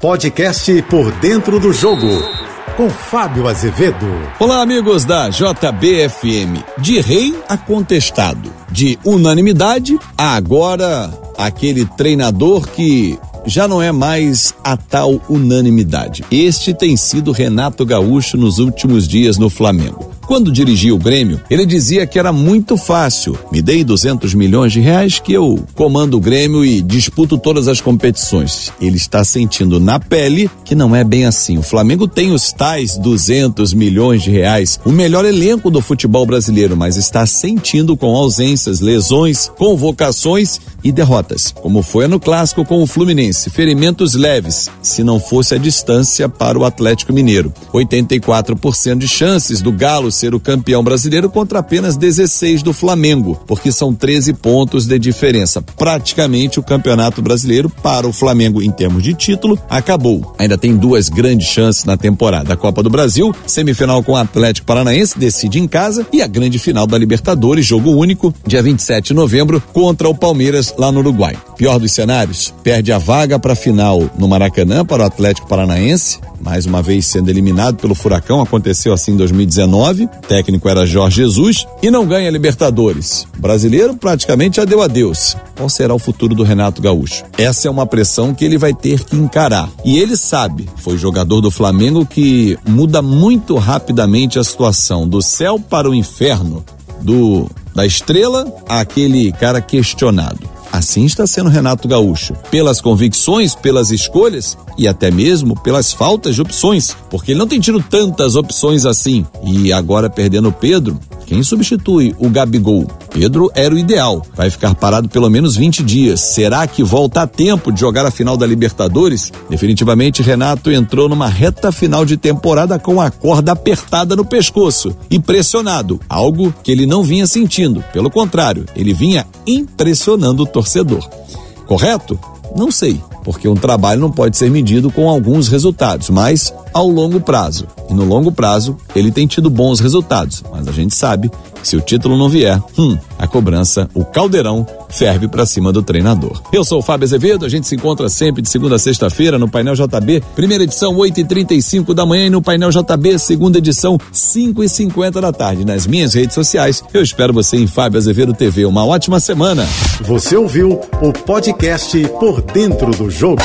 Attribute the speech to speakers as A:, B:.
A: Podcast Por Dentro do Jogo, com Fábio Azevedo.
B: Olá, amigos da JBFM. De rei a contestado, de unanimidade a agora aquele treinador que já não é mais a tal unanimidade. Este tem sido Renato Gaúcho nos últimos dias no Flamengo. Quando dirigia o Grêmio, ele dizia que era muito fácil. Me dei 200 milhões de reais que eu comando o Grêmio e disputo todas as competições. Ele está sentindo na pele que não é bem assim. O Flamengo tem os tais 200 milhões de reais, o melhor elenco do futebol brasileiro, mas está sentindo com ausências, lesões, convocações e derrotas, como foi no clássico com o Fluminense. Ferimentos leves, se não fosse a distância para o Atlético Mineiro. 84% de chances do Galo ser o campeão brasileiro contra apenas 16 do Flamengo, porque são 13 pontos de diferença. Praticamente o campeonato brasileiro para o Flamengo em termos de título acabou. Ainda tem duas grandes chances na temporada: a Copa do Brasil, semifinal com o Atlético Paranaense, decide em casa, e a grande final da Libertadores, jogo único, dia 27 de novembro, contra o Palmeiras lá no Uruguai. Pior dos cenários, perde a vaga para a final no Maracanã para o Atlético Paranaense, mais uma vez sendo eliminado pelo Furacão, aconteceu assim em 2019. O técnico era Jorge Jesus e não ganha Libertadores. O brasileiro praticamente já deu adeus. Qual será o futuro do Renato Gaúcho? Essa é uma pressão que ele vai ter que encarar. E ele sabe, foi jogador do Flamengo que muda muito rapidamente a situação do céu para o inferno, do da estrela àquele cara questionado. Assim está sendo Renato Gaúcho, pelas convicções, pelas escolhas e até mesmo pelas faltas de opções, porque ele não tem tido tantas opções assim. E agora perdendo Pedro, quem substitui o Gabigol? Pedro era o ideal. Vai ficar parado pelo menos 20 dias. Será que volta a tempo de jogar a final da Libertadores? Definitivamente, Renato entrou numa reta final de temporada com a corda apertada no pescoço e pressionado, algo que ele não vinha sentindo. Pelo contrário, ele vinha impressionando o torcedor. Correto? Não sei, porque um trabalho não pode ser medido com alguns resultados, mas ao longo prazo. E no longo prazo, ele tem tido bons resultados, mas a gente sabe que se o título não vier, hum, a cobrança, o caldeirão, ferve para cima do treinador. Eu sou o Fábio Azevedo, a gente se encontra sempre de segunda a sexta-feira no Painel JB, primeira edição 8 e 35 da manhã e no Painel JB, segunda edição 5 e 50 da tarde. Nas minhas redes sociais, eu espero você em Fábio Azevedo TV. Uma ótima semana.
A: Você ouviu o podcast Por Dentro do Jogo.